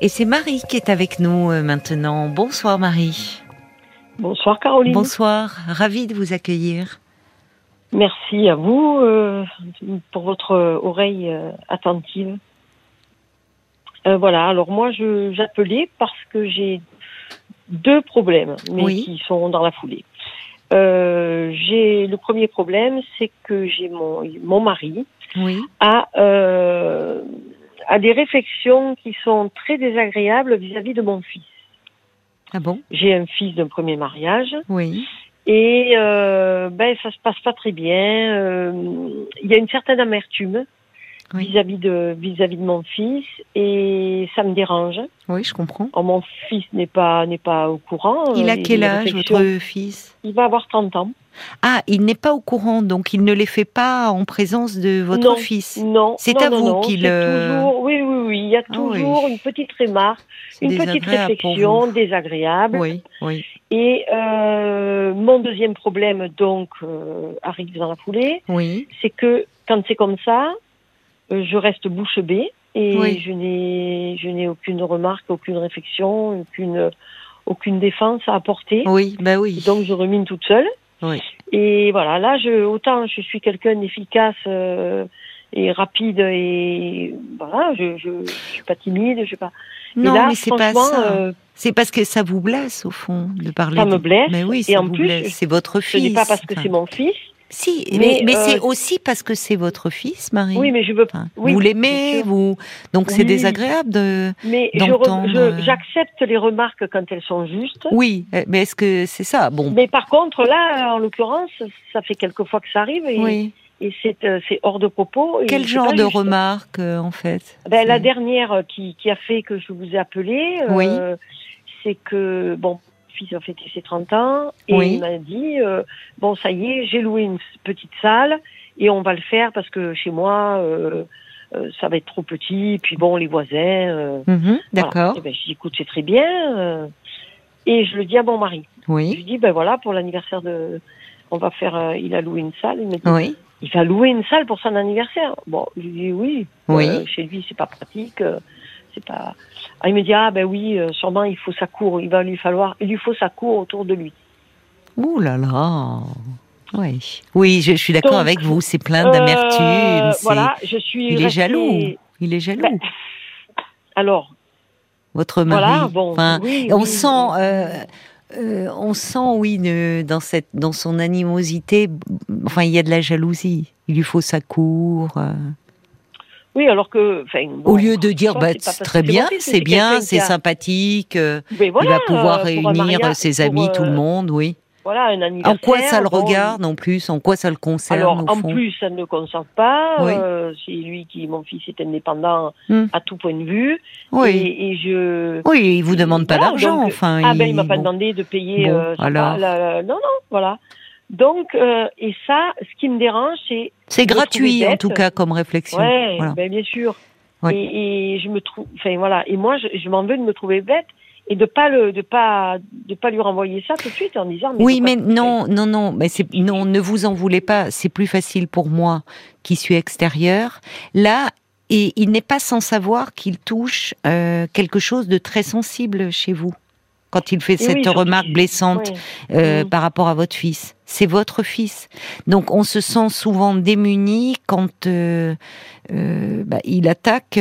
Et c'est Marie qui est avec nous euh, maintenant. Bonsoir Marie. Bonsoir Caroline. Bonsoir, ravie de vous accueillir. Merci à vous euh, pour votre oreille euh, attentive. Euh, voilà, alors moi j'appelais parce que j'ai deux problèmes, mais Oui. qui sont dans la foulée. J'ai le premier problème, c'est que j'ai mon mon mari Oui. a euh, a des réflexions qui sont très désagréables vis-à-vis de mon fils. Ah bon? J'ai un fils d'un premier mariage. Oui. Et euh, ben ça se passe pas très bien. Euh, Il y a une certaine amertume Oui. vis-à-vis de vis-à-vis de mon fils et ça me dérange. Oui, je comprends. Or, mon fils n'est pas n'est pas au courant. Il Euh, a les- quel âge votre fils? Il va avoir 30 ans. Ah, il n'est pas au courant, donc il ne les fait pas en présence de votre Non. fils. Non. C'est à non, vous qu'il, euh, Toujours, oui, oui, oui. Il y a Ah oui. toujours une petite remarque, une petite réflexion désagréable. Oui, oui. Et euh, mon deuxième problème donc euh, arrive dans la foulée. Oui. c'est que quand c'est comme ça, euh, je reste bouche bée et Oui. je n'ai je n'ai aucune remarque, aucune réflexion, aucune aucune défense à apporter. Oui, bah oui. Donc je rumine toute seule. Oui. Et voilà, là je autant je suis quelqu'un d'efficace euh, et rapide et voilà, je, je je suis pas timide, je suis pas. Non, là, mais c'est pas ça. euh, C'est parce que ça vous blesse au fond de parler. Ça me de- blesse, Mais oui, et ça en vous plus, blesse. C'est votre ce fils. n'est pas parce que Enfin, c'est mon fils. Si, mais, Mais, mais euh, c'est aussi parce que c'est votre fils, Marie. Oui, mais je veux. Enfin, oui, vous l'aimez, vous. Donc c'est désagréable de. Mais re- euh, j'accepte les remarques quand elles sont justes. Oui, euh, mais est-ce que c'est ça? Bon. Mais par contre, là, en l'occurrence, ça fait quelques fois que ça arrive et, Oui. et c'est euh, c'est hors de propos. Quel c'est genre pas de juste. euh, en fait? Ben, La C'est- dernière euh, qui, qui a fait que je vous ai appelé, euh, Oui. c'est que, bon, fils a fêté ses 30 ans et Oui. il m'a dit, euh, bon, ça y est, j'ai loué une petite salle et on va le faire parce que chez moi, euh, euh, ça va être trop petit. Et puis bon, les voisins... Mhm, voilà. D'accord. Eh ben, je dis, écoute, c'est très bien. et je le dis à mon mari. Je lui dis, ben voilà, pour l'anniversaire de. On va faire. il a loué une salle. Il me dit, Oui. il va louer une salle pour son anniversaire. Bon, je lui dis, oui. Oui. chez lui, c'est pas pratique. C'est pas. Ah, il me dit, ah, ben oui, euh, sûrement, il faut sa cour. Il va lui falloir. Il lui faut sa cour autour de lui. Ouh là là. Oui. Oui, je, je suis d'accord avec vous. C'est plein Euh, d'amertume. voilà, je suis. Il est jaloux. Il est jaloux. Ben, alors, Votre mari. voilà, bon. Enfin, oui, on oui, sent. euh, euh, on sent, oui, ne- dans cette, dans son animosité, enfin, il y a de la jalousie. Il lui faut sa cour. euh. Oui, alors que. bon, Au lieu de dire, bah, très bien, c'est bien, c'est sympathique, euh, voilà, il va pouvoir euh, réunir mariage, ses pour, amis, tout le euh, monde, oui. Voilà, un anniversaire. En quoi ça le bon, regarde en plus? En quoi ça le concerne Alors, au en fond? plus, ça ne le concerne pas. Oui. euh, c'est lui qui, mon fils, est indépendant Hmm. à tout point de vue. Oui, Et, et je. oui, il vous demande pas d'argent, enfin. Ah ben, il m'a pas bon. demandé de payer. Euh, alors. pas, la- la- non, non, voilà. Donc, euh, et ça, ce qui me dérange, c'est. C'est gratuit en tout cas comme réflexion. Ouais, Voilà. ben, bien sûr. Oui. Et, et je me trouve. Enfin voilà. Et moi, je, je m'en veux de me trouver bête et de pas le, de pas, de pas lui renvoyer ça tout de suite en disant. Mais Oui, mais non, non, non, mais c'est non, ne vous en voulez pas. C'est plus facile pour moi qui suis extérieure. Là, et il n'est pas sans savoir qu'il touche euh, quelque chose de très sensible chez vous quand il fait oui, cette remarque blessante euh, Mhm. par rapport à votre fils. C'est votre fils. Donc on se sent souvent démuni quand euh, euh, bah, il attaque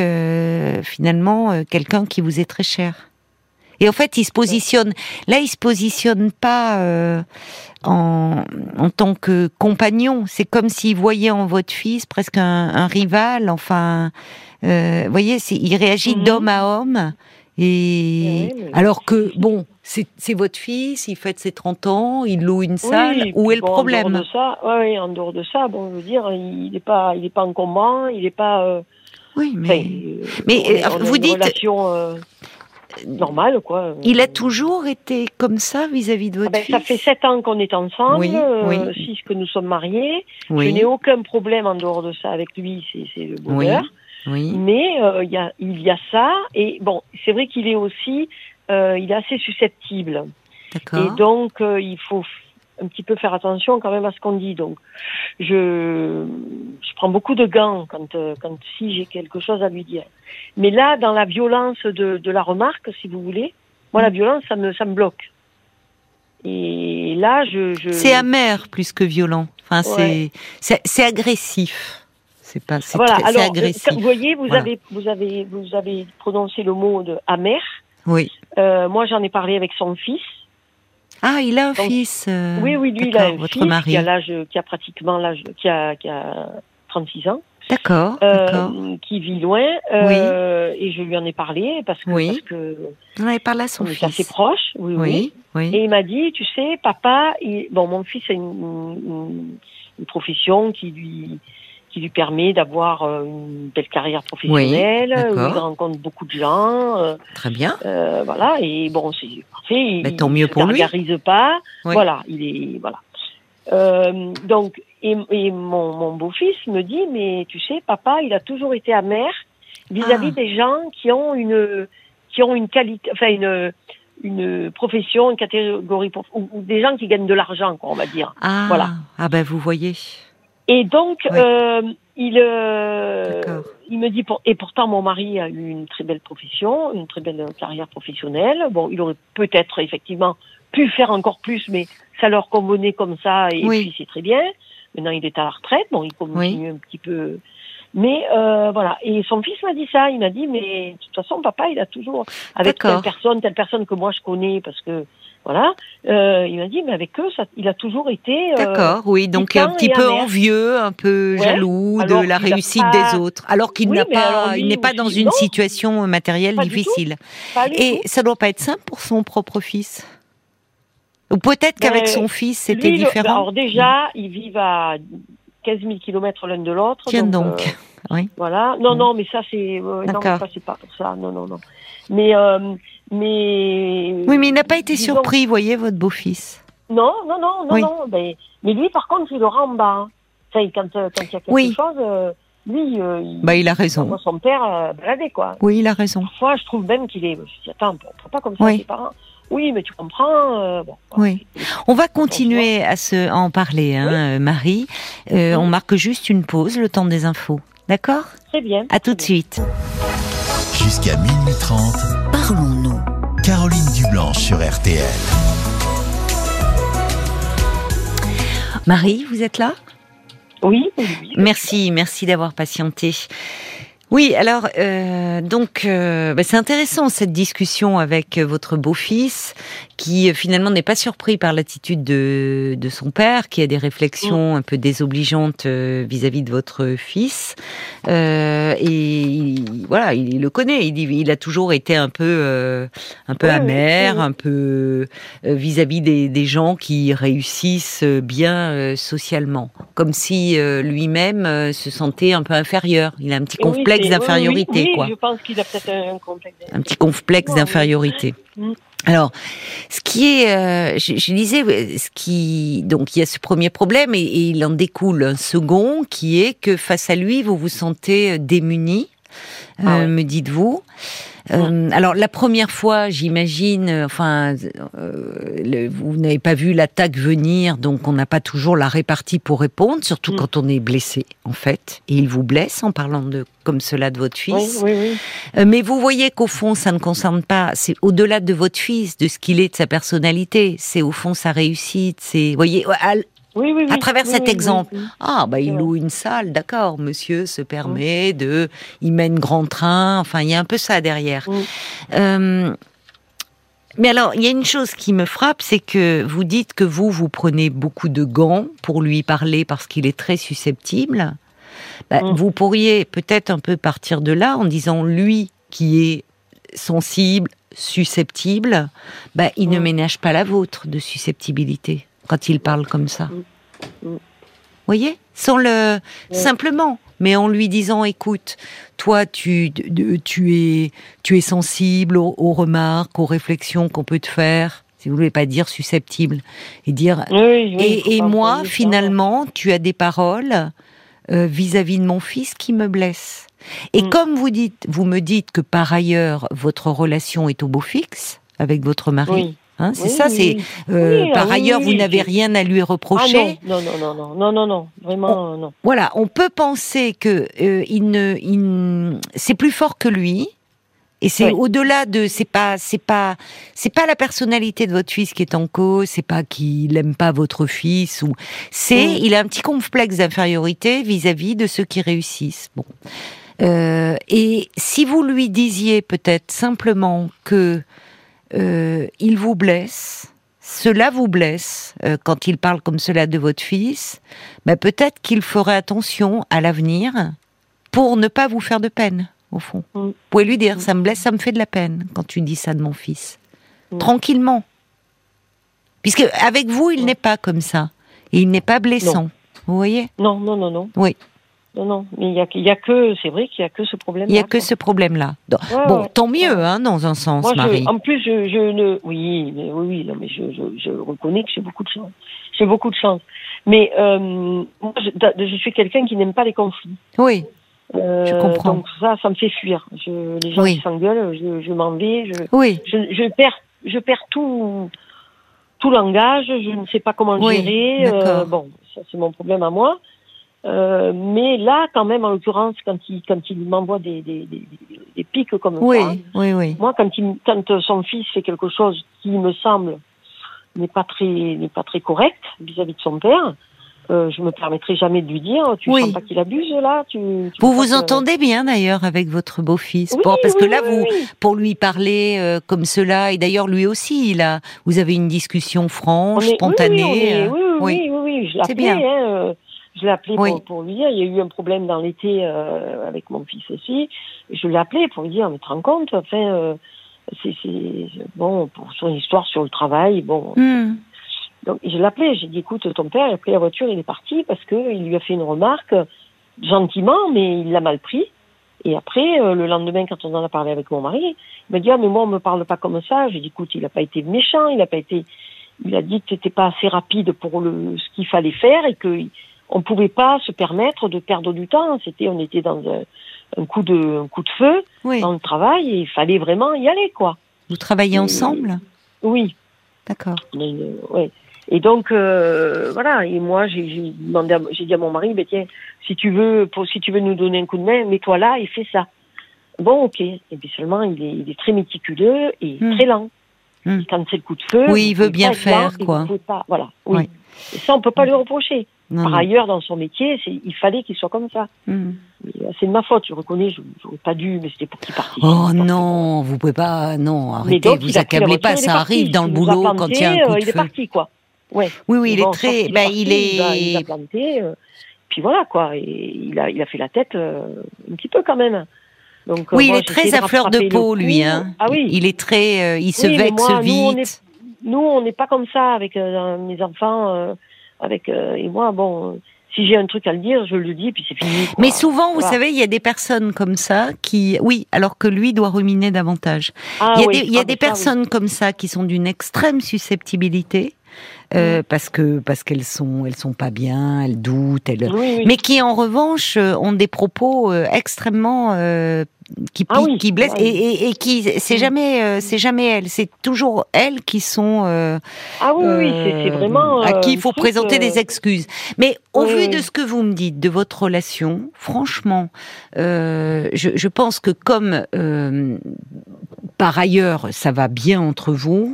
finalement quelqu'un qui vous est très cher. Et en fait, il se positionne. Là, il se positionne pas en, en tant que compagnon. C'est comme s'il voyait en votre fils presque un, un rival. Enfin, vous voyez, il réagit Mhm. d'homme à homme. Et Oui, mais- alors que bon, c'est votre fils, il fête ses 30 ans, il loue une salle. Oui, Où est le bon, En problème dehors de ça, ouais, en dehors de ça, bon, je veux dire, il n'est pas, il est pas encombrant, il n'est pas. euh, Oui, mais euh, mais, on euh, on vous dites- relation euh, normale, quoi. il a toujours été comme ça vis-à-vis de Ah votre ben, fils. ça fait sept ans qu'on est ensemble, Oui, euh, oui. six que nous sommes mariés. Je n'ai aucun problème en dehors de ça avec lui, c'est c'est le bonheur. Oui, Mais euh, il y, a, il y a ça, et bon, c'est vrai qu'il est aussi, euh, il est assez susceptible. Et d'accord. donc, euh, il faut, un petit peu faire attention quand même à ce qu'on dit. Donc, je, je prends beaucoup de gants quand, euh, quand si j'ai quelque chose à lui dire. Mais là, dans la violence de, de la remarque, si vous voulez, moi, la violence, ça me, ça me bloque. Et là, je. je... C'est amer plus que violent. Enfin, c'est, c'est agressif. C'est pas. C'est voilà. très, Alors, agressif. vous voyez, vous Voilà. avez, vous avez, vous avez prononcé le mot de amer. Oui. Euh, moi, j'en ai parlé avec son fils. Ah, il a un Donc, fils. euh, oui, oui, lui, il a un votre fils mari. qui a l'âge, qui a pratiquement l'âge, qui a, qui a 36 ans. D'accord, euh, d'accord. qui vit loin. euh, Et je lui en ai parlé parce que, Oui. parce que On avait parlé à son fils. assez proches. Oui, oui. Oui, oui. Et il m'a dit, tu sais, papa, il- bon, mon fils a une, une- une profession qui lui qui lui permet d'avoir euh, une belle carrière professionnelle, Oui, où il rencontre beaucoup de gens, euh, Très bien. euh, voilà. Et bon, c'est parfait. Il, Ben, tant mieux il pour lui. gargarise pas. Oui. Voilà, il est voilà. Euh, donc, et, et mon, mon beau-fils me dit, mais tu sais, papa, il a toujours été amer vis-à-vis Ah. des gens qui ont une qui ont une qualité, enfin une une profession, une catégorie ou des gens qui gagnent de l'argent, quoi, on va dire. Ah, Voilà. ah ben vous voyez. Et donc, Oui. euh, il euh, il me dit pour, et pourtant mon mari a eu une très belle profession, une très belle carrière professionnelle. Bon, il aurait peut-être effectivement pu faire encore plus, mais ça leur convenait comme ça et Oui. puis c'est très bien. Maintenant, il est à la retraite, bon, il continue un petit peu. Mais euh, voilà, et son fils m'a dit ça. Il m'a dit, mais de toute façon, papa, il a toujours avec telle personne, telle personne que moi je connais, parce que voilà. Euh, il m'a dit, mais avec eux, ça, il a toujours été. euh, D'accord, oui, donc un petit et peu envieux, un peu Ouais, jaloux de la réussite pas- des autres, alors qu'il Oui, n'a pas, lui il n'est pas dans une non. situation matérielle du tout. difficile. Et tout. ça doit pas être simple pour son propre fils? Ou peut-être qu'avec Ben, son fils c'était le- différent? alors déjà, ils vivent à 15 000 kilomètres l'un de l'autre. Tiens donc. euh, Oui. Voilà. Non, Mm. non, mais ça c'est. euh, non, ça c'est pas pour ça. Non, non, non. Mais, euh, mais. Oui, mais il n'a pas été disons- surpris, voyez, votre beau-fils. Non, non, non, non, Oui. non. Mais lui, par contre, il aura en bas. Ça, il- quand, euh, quand il y a quelque Oui. chose, euh, lui, euh, il, Bah, il a raison. voit son père euh, balader, quoi. Oui, il a raison. Parfois, je trouve même qu'il est. Je me dis, attends, on prend pas comme ça Oui. ses parents. Oui, mais tu comprends. euh, bon, Oui. On va continuer à, se, à en parler, hein, Marie. Euh, Oui. On marque juste une pause, le temps des infos. D'accord? Très bien. À tout de suite. Jusqu'à minuit 30, Parlons-nous. Sur RTL. Marie, vous êtes là? Oui, oui, oui. Merci, merci d'avoir patienté. Oui, alors euh, donc euh, bah, c'est intéressant cette discussion avec euh, votre beau-fils qui euh, finalement n'est pas surpris par l'attitude de, de son père, qui a des réflexions un peu désobligeantes euh, vis-à-vis de votre fils. Euh, et il- voilà, il le connaît. Il, a toujours été un peu euh, un peu amer, oui, un peu euh, vis-à-vis des, des gens qui réussissent bien euh, socialement, comme si euh, lui-même euh, se sentait un peu inférieur. Il a un petit Oui, complexe d'infériorité, oui, oui, quoi. Je pense qu'il a peut-être un complexe. Un petit complexe d'infériorité. Mm. Alors, ce qui est, euh, je, je disais, ce qui, donc il y a ce premier problème et, et il en découle un second qui est que face à lui, vous vous sentez euh, démuni, Ah euh, ouais. me dites-vous. Euh, alors la première fois, j'imagine, euh, enfin, euh, le- vous n'avez pas vu l'attaque venir, donc on n'a pas toujours la répartie pour répondre, surtout Mm. quand on est blessé, en fait, et il vous blesse en parlant de comme cela de votre fils. oui, oui. Mais vous voyez qu'au fond, ça ne concerne pas, c'est au-delà de votre fils, de ce qu'il est, de sa personnalité. C'est au fond sa réussite. C'est, voyez, à, Oui, oui, À oui. travers Oui, cet oui, exemple. ah, bah, il loue une salle, d'accord, monsieur se permet de, il mène grand train, enfin, il y a un peu ça derrière. Euh, mais alors, il y a une chose qui me frappe, c'est que vous dites que vous, vous prenez beaucoup de gants pour lui parler parce qu'il est très susceptible. Bah, Mm. Vous pourriez peut-être un peu partir de là en disant, lui qui est sensible, susceptible, bah, il ne Mm. ménage pas la vôtre de susceptibilité quand il parle comme ça. Mm. Mm. voyez? Sans le simplement, mais en lui disant écoute, toi tu tu es tu es sensible aux, aux remarques, aux réflexions qu'on peut te faire. Si vous voulez pas dire susceptible et dire Oui, oui, il et, moi finalement tu as des paroles euh, vis-à-vis de mon fils qui me blessent. Et Mm. comme vous dites, vous me dites que par ailleurs votre relation est au beau fixe avec votre mari. Hein, c'est ça, c'est. Euh, ah par ailleurs, vous n'avez rien à lui reprocher. Ah non, non, non, non, non, non, non, vraiment non. Voilà, on peut penser que euh, il ne, il, c'est plus fort que lui. Et c'est au-delà de, c'est pas, c'est pas, c'est pas la personnalité de votre fils qui est en cause, c'est pas qu'il aime pas votre fils ou, c'est, mm. il a un petit complexe d'infériorité vis-à-vis de ceux qui réussissent. Bon. Euh, et si vous lui disiez peut-être simplement que euh, il vous blesse, cela vous blesse euh, quand il parle comme cela de votre fils, ben peut-être qu'il ferait attention à l'avenir pour ne pas vous faire de peine, au fond. Mm. Vous pouvez lui dire, Mm. ça me blesse, ça me fait de la peine quand tu dis ça de mon fils. Mm. Tranquillement. Puisque avec vous, il Mm. n'est pas comme ça. Et il n'est pas blessant. Vous voyez? Non, non, non, non. Oui. Non, non. Mais il y a, y que, c'est vrai qu'il y a que ce problème. Il n'y a que ce problème-là. Bon, tant mieux, hein, dans un sens, Moi, je- Marie. en plus, je, je ne, oui, mais oui, oui, non, mais je, reconnais que j'ai beaucoup de chance. J'ai beaucoup de chance. Mais euh, moi, je, suis quelqu'un qui n'aime pas les conflits. Oui, Euh, Je comprends. Donc ça, ça me fait fuir. Je, les gens Oui. qui s'engueulent, je, m'en vais. Je, oui, je, perds, je perds tout, tout langage. Je ne sais pas comment Oui, gérer. Euh, bon, ça c'est mon problème à moi. Euh, mais là, quand même, en l'occurrence, quand il, quand il m'envoie des, des, des, pics comme oui, ça, oui, oui. moi, quand, il, quand son fils fait quelque chose qui me semble n'est pas très n'est pas très correct vis-à-vis de son père, euh, je me permettrai jamais de lui dire tu Oui. sens pas qu'il abuse là tu, tu Vous vous que- entendez bien d'ailleurs avec votre beau-fils, Oui, pour- parce oui, que là, oui, vous, pour lui parler euh, comme cela, et d'ailleurs lui aussi, il a, vous avez une discussion On franche, est- spontanée. oui, euh, oui, oui, oui, oui, je appelé, bien. hein, je l'ai appelé Oui. pour, pour lui dire, il y a eu un problème dans l'été euh, avec mon fils aussi, je l'ai appelé pour lui dire, mais te rends compte, enfin, euh, c'est, bon, pour son histoire sur le travail, bon, hmm, Donc, je l'ai appelé, j'ai dit, écoute, ton père, il a pris la voiture, il est parti parce que il lui a fait une remarque gentiment, mais il l'a mal pris. Et après, euh, le lendemain, quand on en a parlé avec mon mari, il m'a dit, ah, mais moi, on me parle pas comme ça. J'ai dit, écoute, il n'a pas été méchant, il n'a pas été, il a dit que t'étais pas assez rapide pour le, ce qu'il fallait faire et que on pouvait pas se permettre de perdre du temps. C'était, on était dans un, un coup de, un coup de feu oui. dans le travail et il fallait vraiment y aller, quoi. Vous travaillez ensemble? Oui. D'accord. Ouais. Et donc euh, voilà. Et moi, j'ai dit à mon mari, ben tiens, si tu veux, pour, si tu veux nous donner un coup de main, mets-toi là et fais ça. Bon, ok. Et puis seulement, il est, il est très méticuleux et Hmm. très lent. Hmm. Quand c'est le coup de feu, Oui, il veut bien faire, lent quoi. pas, voilà. Oui. Ouais. Et ça, on peut pas lui reprocher. Non, Par non. ailleurs, dans son métier, il fallait qu'il soit comme ça. Hmm. Euh, C'est de ma faute, je reconnais. Je j'aurais pas dû, mais c'était pour qu'il participe. Oh non, vous pouvez pas, non, arrêtez, donc, vous il accablez pas, il est ça parti. arrive dans le Il boulot quand il y a un planté, coup euh, de Il est feu. parti, quoi. Ouais. Oui, oui, il est très, ben, parti, il Il a, il a est, planté. euh, puis voilà, quoi. Et il a, il a fait la tête euh, un petit peu quand même. Donc, euh, oui, il est très à fleur de peau, lui, hein. Ah oui. Il est très, euh, il se Oui, vexe moi, vite. Nous, on n'est pas comme ça avec euh, mes enfants. Avec euh, Et moi, bon, si j'ai un truc à le dire, je le dis, puis c'est fini. quoi. Mais souvent, vous savez, il y a des personnes comme ça qui, oui, alors que lui doit ruminer davantage. Ah il y a oui, des, il y a ah, des oui. personnes comme ça qui sont d'une extrême susceptibilité euh, parce que parce qu'elles sont elles sont pas bien, elles doutent, elles. Oui, oui. Mais qui en revanche euh, ont des propos euh, extrêmement euh, qui piquent, Ah oui, qui blessent ah et, et, et qui c'est Mm. jamais euh, c'est jamais elles, c'est toujours elles qui sont Ah oui, oui, c'est vraiment. à qui il faut présenter des excuses. Mais au vu de ce que vous me dites de votre relation, franchement, je, je pense que comme par ailleurs ça va bien entre vous,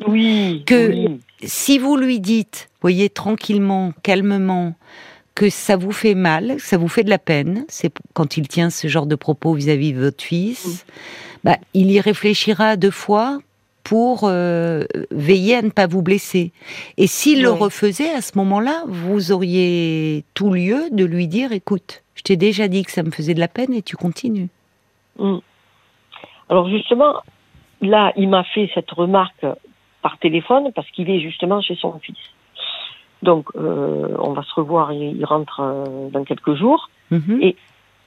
que-. Si vous lui dites, voyez tranquillement, calmement, que ça vous fait mal, que ça vous fait de la peine, c'est quand il tient ce genre de propos vis-à-vis de votre fils, bah, il y réfléchira deux fois pour euh, veiller à ne pas vous blesser. Et s'il le refaisait à ce moment-là, vous auriez tout lieu de lui dire, écoute, je t'ai déjà dit que ça me faisait de la peine et tu continues. Mm. Alors justement, là, il m'a fait cette remarque par téléphone parce qu'il est justement chez son fils. Donc, euh, on va se revoir, il, il rentre euh, dans quelques jours. Mhm. Et-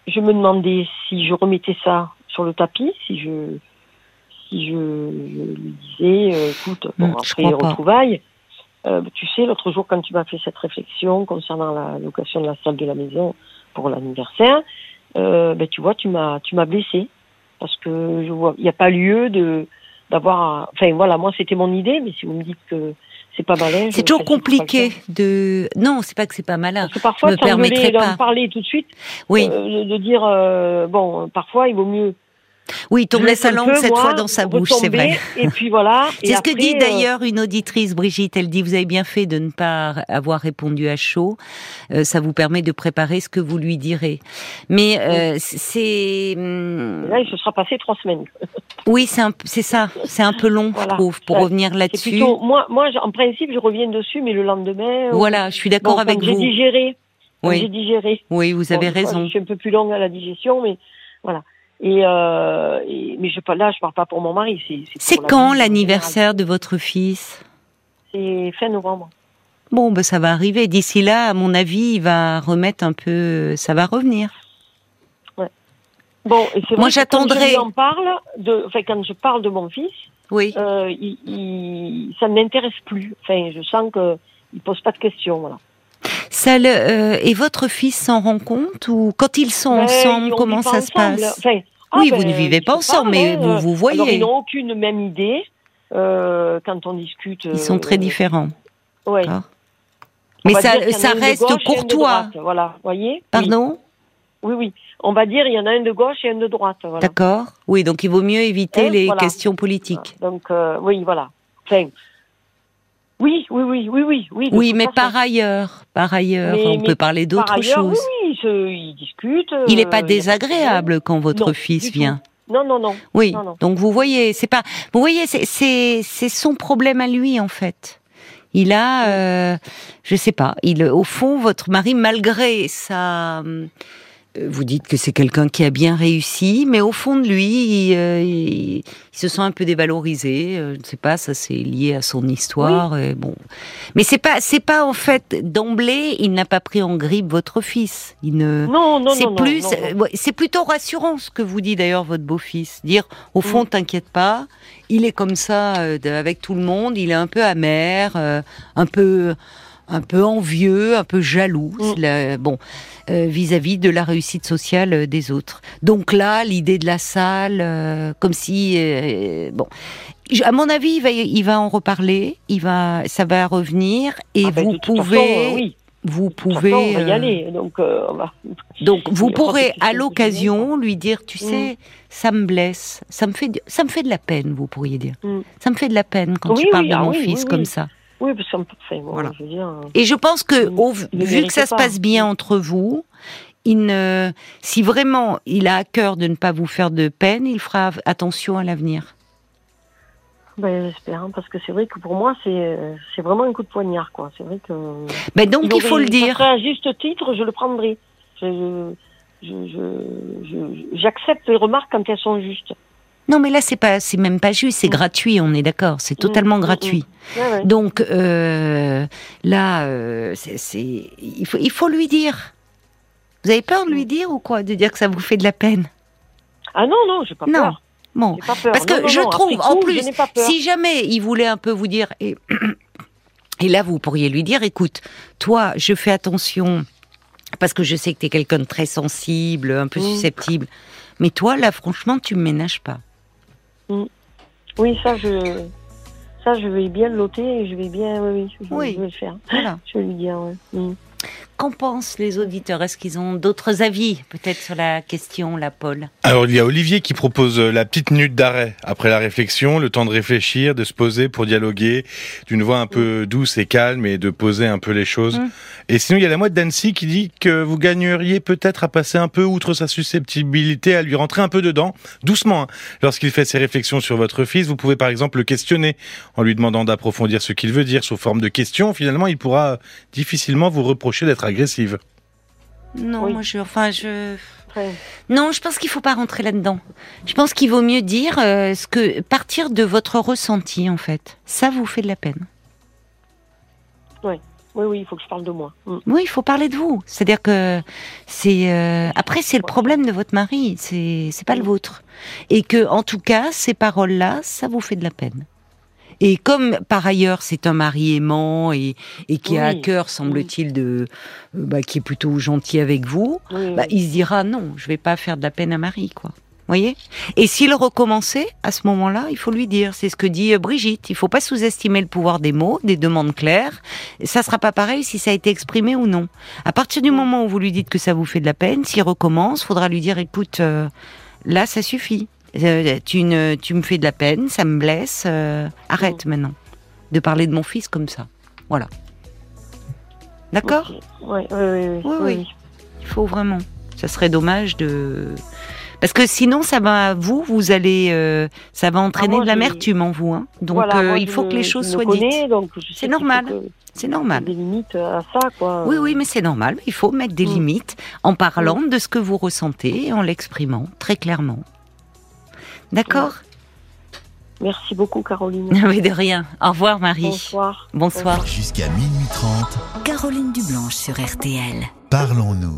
Je me demandais si je remettais ça sur le tapis, si je, si je, je lui disais, euh, écoute, bon, après pas. retrouvailles, tu sais, l'autre jour quand tu m'as fait cette réflexion concernant la location de la salle de la maison pour l'anniversaire, ben, tu vois, tu m'as, tu m'as blessé parce que je vois, il n'y a pas lieu de, d'avoir. Enfin voilà, moi c'était mon idée, mais si vous me dites que c'est pas malin. C'est toujours compliqué de. Non, c'est pas que c'est pas malin. Parce que parfois, je me permettrai d'en parler tout de suite. Oui. Euh, de dire euh, bon, parfois il vaut mieux oui, tourner sa langue cette fois dans sa bouche, c'est vrai. Et puis voilà. c'est ce que dit euh, d'ailleurs une auditrice, Brigitte. Elle dit vous avez bien fait de ne pas avoir répondu à chaud. Euh, ça vous permet de préparer ce que vous lui direz. Mais euh, c'est. Hum, là, il se sera passé trois semaines. oui, c'est ça. C'est un peu long, je trouve, pour revenir là-dessus. Moi, moi, en principe, je reviens dessus, mais le lendemain. Voilà, je suis d'accord avec vous. J'ai digéré. Oui. J'ai digéré. Oui, vous avez raison. Je suis un peu plus longue à la digestion, mais voilà. Et, euh, mais je là, je parle pas pour mon mari. C'est quand l'anniversaire de votre fils? C'est fin novembre. Bon, ben ça va arriver. D'ici là, à mon avis, il va remettre un peu. Ça va revenir. Ouais. Bon, et c'est Moi, j'attendrai. Quand je parle de, enfin, quand je parle de mon fils, oui. Euh, il, ça ne m'intéresse plus. Enfin, je sens que il pose pas de questions, voilà. Ça euh, et votre fils s'en rend compte ou quand ils sont ensemble, comment ça se passe? Ah, Oui, vous ne ben, vivez pas ensemble, mais vous vous voyez. ils n'ont aucune même idée euh, quand on discute. Ils sont très euh, différents. Oui. Mais ça, ça reste courtois. Voilà, voyez? Pardon? Oui. oui, On va dire il y en a un de gauche et un de droite. D'accord. Oui, donc il vaut mieux éviter les questions politiques. Donc oui, voilà. Enfin, oui, oui, oui, oui, oui, oui. Oui, mais par ailleurs, par ailleurs, on peut parler d'autres choses. Oui, oui, ils discutent. Il n'est pas euh, désagréable quand votre fils vient. Non, non, non. Oui. Donc vous voyez, c'est pas, vous voyez, c'est c'est son problème à lui en fait. Il a, euh, je sais pas, il au fond votre mari malgré sa vous dites que c'est quelqu'un qui a bien réussi, mais au fond de lui, il, euh, se sent un peu dévalorisé. Euh, je ne sais pas, ça c'est lié à son histoire. bon, mais c'est pas, c'est pas en fait d'emblée, il n'a pas pris en grippe votre fils. Il ne, non, non, c'est plus, c'est plutôt rassurant ce que vous dit d'ailleurs votre beau-fils. Dire, au fond, mm. t'inquiète pas, il est comme ça avec tout le monde. Il est un peu amer, un peu un peu envieux, un peu jaloux, mm. bon, euh, vis-à-vis de la réussite sociale euh, des autres. Donc là, l'idée de la salle, euh, comme si, bon, à mon avis, il va, il va en reparler, il va, ça va revenir, et ah ben, vous pouvez. Vous pouvez. on va y aller, donc Donc vous pourrez à l'occasion lui dire, tu mm. sais, ça me blesse, ça me fait, ça me fait de la peine, vous pourriez dire. Mm. Ça me fait de la peine quand tu parles de ah mon fils comme ça. Oui, parce qu'on voilà. je veux dire, Et je pense que, vu que ça se passe bien entre vous, il ne, si vraiment il a à cœur de ne pas vous faire de peine, il fera attention à l'avenir. Ben, j'espère, hein, parce que c'est vrai que pour moi, c'est, c'est vraiment un coup de poignard, quoi. C'est vrai que. Ben donc, il, faut le dire. À juste titre, je le prendrai. j'accepte les remarques quand elles sont justes. Non, mais là, c'est pas, c'est même pas juste, c'est mm. gratuit, on est d'accord, c'est totalement mm, mm, gratuit. Donc euh, là, euh, c'est, il faut, il faut lui dire. Vous avez peur de lui dire ou quoi, de dire que ça vous fait de la peine? Ah non, non, j'ai pas non. peur. Bon, parce que je trouve, en plus, si jamais il voulait un peu vous dire, et, et là, vous pourriez lui dire, écoute, toi, je fais attention parce que je sais que tu es quelqu'un de très sensible, un peu susceptible. Mais toi, là, franchement, tu me ménages pas. Mm. Oui, ça, je, ça, je vais bien le loter et je vais bien, oui, je, vais le faire. Je vais lui dire, mm. Qu'en pensent les auditeurs? Est-ce qu'ils ont d'autres avis, peut-être, sur la question, la Paul Alors, il y a Olivier qui propose euh, la petite minute d'arrêt après la réflexion, le temps de réfléchir, de se poser pour dialoguer, d'une voix un peu douce et calme et de poser un peu les choses. Mm. Et sinon, il y a la moite d'Annecy qui dit que vous gagneriez peut-être à passer un peu outre sa susceptibilité, à lui rentrer un peu dedans, doucement. Hein. Lorsqu'il fait ses réflexions sur votre fils, vous pouvez par exemple le questionner en lui demandant d'approfondir ce qu'il veut dire sous forme de questions. Finalement, il pourra difficilement vous reprocher d'être agressive. Non, moi je, enfin je. Non, je pense qu'il faut pas rentrer là-dedans. Je pense qu'il vaut mieux dire euh, ce que partir de votre ressenti en fait. Ça vous fait de la peine. Oui. Oui, oui, il faut que je parle de moi. Mm. Oui, il faut parler de vous. C'est-à-dire que c'est euh, après c'est le problème de votre mari, c'est c'est pas le mm. vôtre, et que en tout cas ces paroles-là, ça vous fait de la peine. Et comme par ailleurs c'est un mari aimant et, et qui a à cœur, semble-t-il, de, euh, bah, qui est plutôt gentil avec vous, bah, il se dira non, je vais pas faire de la peine à Marie, quoi. voyez? Et s'il recommençait, à ce moment-là, il faut lui dire. C'est ce que dit euh, Brigitte. Il faut pas sous-estimer le pouvoir des mots, des demandes claires. Ça sera pas pareil si ça a été exprimé ou non. À partir du moment où vous lui dites que ça vous fait de la peine, s'il recommence, faudra lui dire écoute, euh, là, ça suffit. Euh, tu, ne, tu me fais de la peine, ça me blesse. euh, arrête maintenant de parler de mon fils comme ça. Voilà. D'accord? Ouais, ouais, Oui, oui. oui. Il faut vraiment. Ça serait dommage de. Parce que sinon, ça va, vous, vous allez, euh, ça va entraîner Ah, moi, de l'amertume en vous. Hein. Donc, Voilà, moi, il faut me- que les choses soient connais, dites. C'est normal. C'est normal. Des limites à ça, quoi. Oui, oui, mais c'est normal. Il faut mettre des Mm. limites en parlant de ce que vous ressentez et en l'exprimant très clairement. D'accord Merci beaucoup, Caroline. Mais de rien. Au revoir, Marie. Bonsoir. Bonsoir. Jusqu'à minuit 30, Caroline Dublanche sur RTL. parlons-nous.